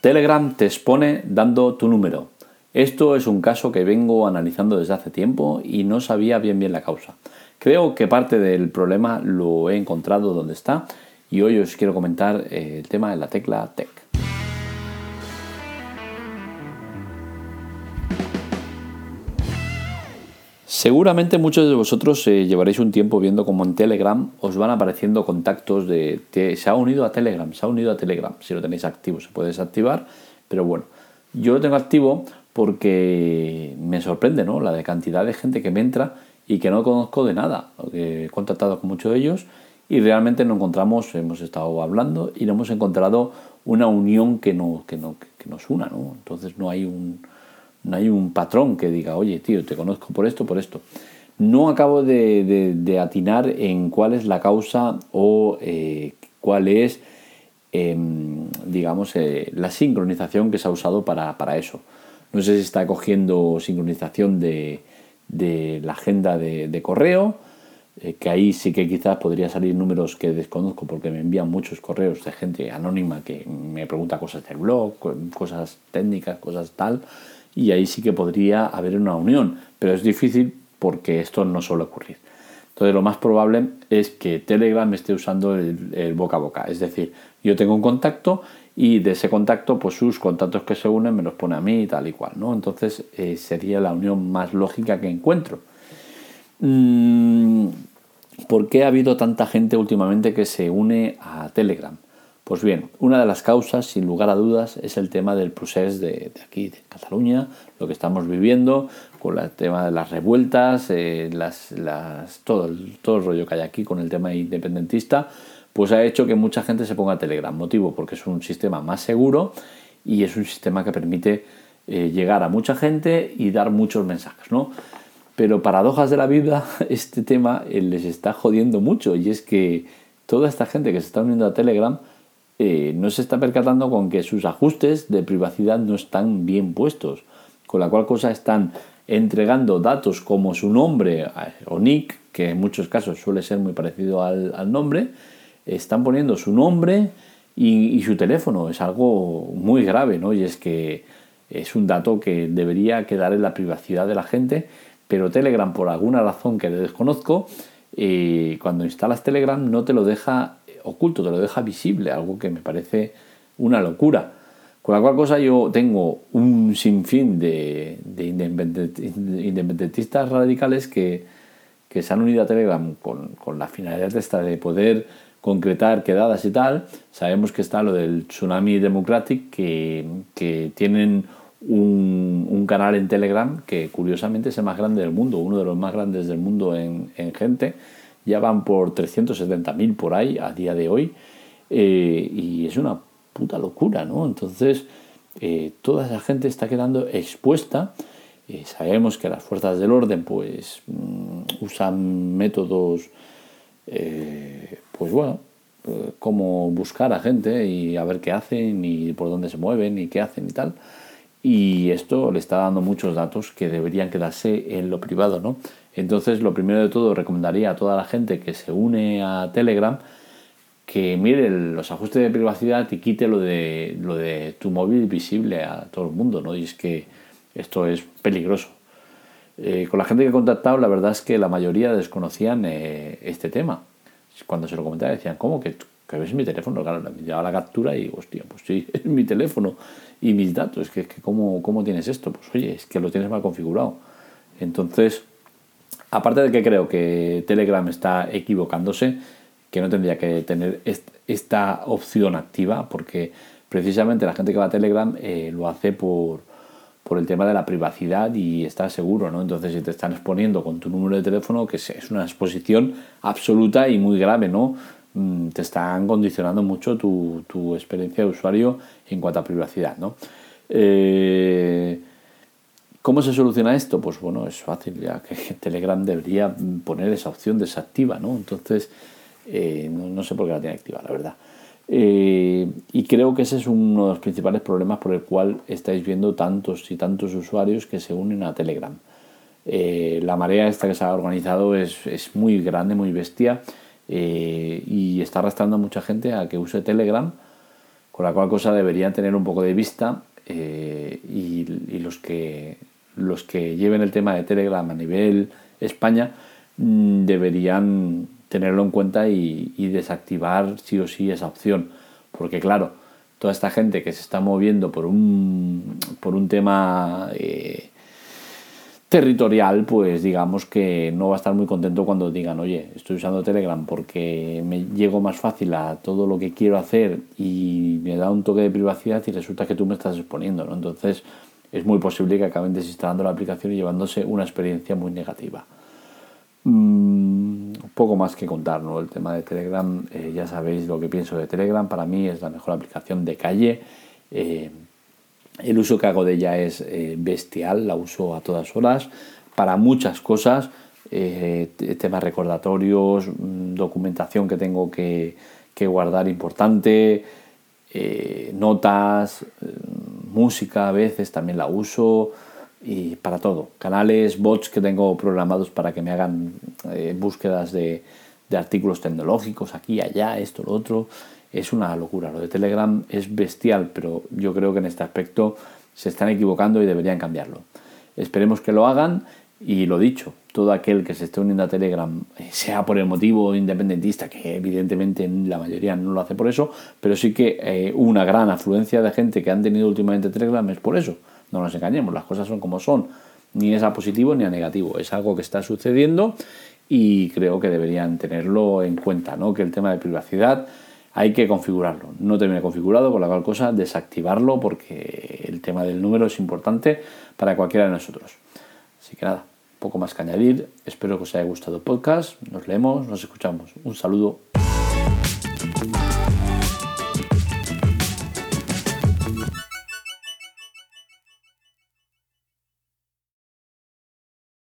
Telegram te expone dando tu número. Esto es un caso que vengo analizando desde hace tiempo y no sabía bien bien la causa. Creo que parte del problema lo he encontrado donde está y hoy os quiero comentar eh, el tema de la tecla Tech. Seguramente muchos de vosotros eh, llevaréis un tiempo viendo cómo en Telegram os van apareciendo contactos de se ha unido a Telegram, se ha unido a Telegram. Si lo tenéis activo se puede desactivar, pero bueno, yo lo tengo activo porque me sorprende ¿no? la de cantidad de gente que me entra y que no conozco de nada. He contactado con muchos de ellos y realmente no encontramos, hemos estado hablando y no hemos encontrado una unión que, no, que, no, que nos una. ¿no? Entonces no hay un no hay un patrón que diga, oye, tío, te conozco por esto, por esto. No acabo de, atinar en cuál es la causa o eh, cuál es, em, digamos, eh, la sincronización que se ha usado para, eso. No sé si está cogiendo sincronización de, la agenda de, correo, eh, que ahí sí que quizás podría salir números que desconozco porque me envían muchos correos de gente anónima que me pregunta cosas del blog, cosas técnicas, cosas tal y ahí sí que podría haber una unión, pero es difícil porque esto no suele ocurrir. Entonces lo más probable es que Telegram esté usando el, boca a boca, es decir, yo tengo un contacto y de ese contacto pues sus contactos que se unen me los pone a mí y tal y cual, ¿no? Entonces eh, sería la unión más lógica que encuentro. Mm, ¿Por qué ha habido tanta gente últimamente que se une a Telegram? Pues bien, una de las causas, sin lugar a dudas, es el tema del procés de, aquí, de Cataluña, lo que estamos viviendo, con el tema de las revueltas, eh, las, todo, el, todo el rollo que hay aquí con el tema independentista, pues ha hecho que mucha gente se ponga a Telegram. Motivo porque es un sistema más seguro y es un sistema que permite eh, llegar a mucha gente y dar muchos mensajes, ¿no? Pero paradojas de la vida, este tema eh, les está jodiendo mucho y es que toda esta gente que se está uniendo a Telegram eh, no se está percatando con que sus ajustes de privacidad no están bien puestos, con la cual cosa están entregando datos como su nombre eh, o nick, que en muchos casos suele ser muy parecido al, nombre, están poniendo su nombre y, su teléfono. Es algo muy grave, ¿no? Y es que es un dato que debería quedar en la privacidad de la gente, pero Telegram, por alguna razón que desconozco, eh, cuando instalas Telegram no te lo deja oculto, te lo deja visible, algo que me parece una locura. Con la cual cosa yo tengo un sinfín de, de independentistas radicales que, se han unido a Telegram con, la finalidad esta de poder concretar quedadas y tal. Sabemos que está lo del Tsunami Democratic, que, tienen un, un, canal en Telegram que curiosamente es el más grande del mundo, uno de los más grandes del mundo en, en gente ya van por 370.000 por ahí a día de hoy eh, y es una puta locura, ¿no? Entonces, eh, toda esa gente está quedando expuesta. Eh, sabemos que las fuerzas del orden pues mm, usan métodos, pues bueno, como buscar a gente y a ver qué hacen y por dónde se mueven y qué hacen y tal. Y esto le está dando muchos datos que deberían quedarse en lo privado, ¿no? Entonces, lo primero de todo, recomendaría a toda la gente que se une a Telegram que mire los ajustes de privacidad y quite lo de, lo de tu móvil visible a todo el mundo, ¿no? Y es que esto es peligroso. Eh, con la gente que he contactado, la verdad es que la mayoría desconocían eh, este tema. Cuando se lo comentaba, decían, ¿cómo que, que ves mi teléfono? Claro, me llevaba la captura y hostia, pues sí, es mi teléfono y mis datos. Que, que ¿cómo, ¿Cómo tienes esto? Pues oye, es que lo tienes mal configurado. Entonces, Aparte de que creo que Telegram está equivocándose, que no tendría que tener esta opción activa, porque precisamente la gente que va a Telegram eh, lo hace por, el tema de la privacidad y está seguro, ¿no? Entonces, si te están exponiendo con tu número de teléfono, que es una exposición absoluta y muy grave, ¿no? Mm, te están condicionando mucho tu, tu experiencia de usuario en cuanto a privacidad, ¿no? Eh, ¿Cómo se soluciona esto? Pues bueno, es fácil, ya que Telegram debería poner esa opción desactiva, ¿no? Entonces, eh, no, sé por qué la tiene activa, la verdad. Eh, y creo que ese es uno de los principales problemas por el cual estáis viendo tantos y tantos usuarios que se unen a Telegram. La marea esta que se ha organizado es, es muy grande, muy bestia y está arrastrando a mucha gente a que use Telegram Con la cual cosa deberían tener un poco de vista eh, y, los, que, los que lleven el tema de Telegram a nivel España mm, deberían tenerlo en cuenta y, desactivar sí o sí esa opción. Porque claro, toda esta gente que se está moviendo por un, por un tema eh, territorial, pues digamos que no va a estar muy contento cuando digan, oye, estoy usando Telegram porque me llego más fácil a todo lo que quiero hacer y me da un toque de privacidad y resulta que tú me estás exponiendo, ¿no? Entonces es muy posible que acaben desinstalando la aplicación y llevándose una experiencia muy negativa. Mm, poco más que contar, ¿no? El tema de Telegram, eh, ya sabéis lo que pienso de Telegram, para mí es la mejor aplicación de calle. Eh, el uso que hago de ella es eh, bestial, la uso a todas horas para muchas cosas, eh, temas recordatorios, mm, documentación que tengo que, guardar importante, eh, notas, música a veces también la uso y para todo. Canales, bots que tengo programados para que me hagan búsquedas de, de artículos tecnológicos aquí, allá, esto, lo otro es una locura. Lo de Telegram es bestial, pero yo creo que en este aspecto se están equivocando y deberían cambiarlo. Esperemos que lo hagan y lo dicho, todo aquel que se esté uniendo a Telegram, eh, sea por el motivo independentista, que evidentemente la mayoría no lo hace por eso, pero sí que eh, una gran afluencia de gente que han tenido últimamente Telegram es por eso. No nos engañemos, las cosas son como son. Ni es a positivo ni a negativo. Es algo que está sucediendo y creo que deberían tenerlo en cuenta, ¿no? Que el tema de privacidad hay que configurarlo. No termine configurado, con la cual cosa desactivarlo porque el tema del número es importante para cualquiera de nosotros. Así que nada, poco más que añadir. Espero que os haya gustado el podcast. Nos leemos, nos escuchamos. Un saludo.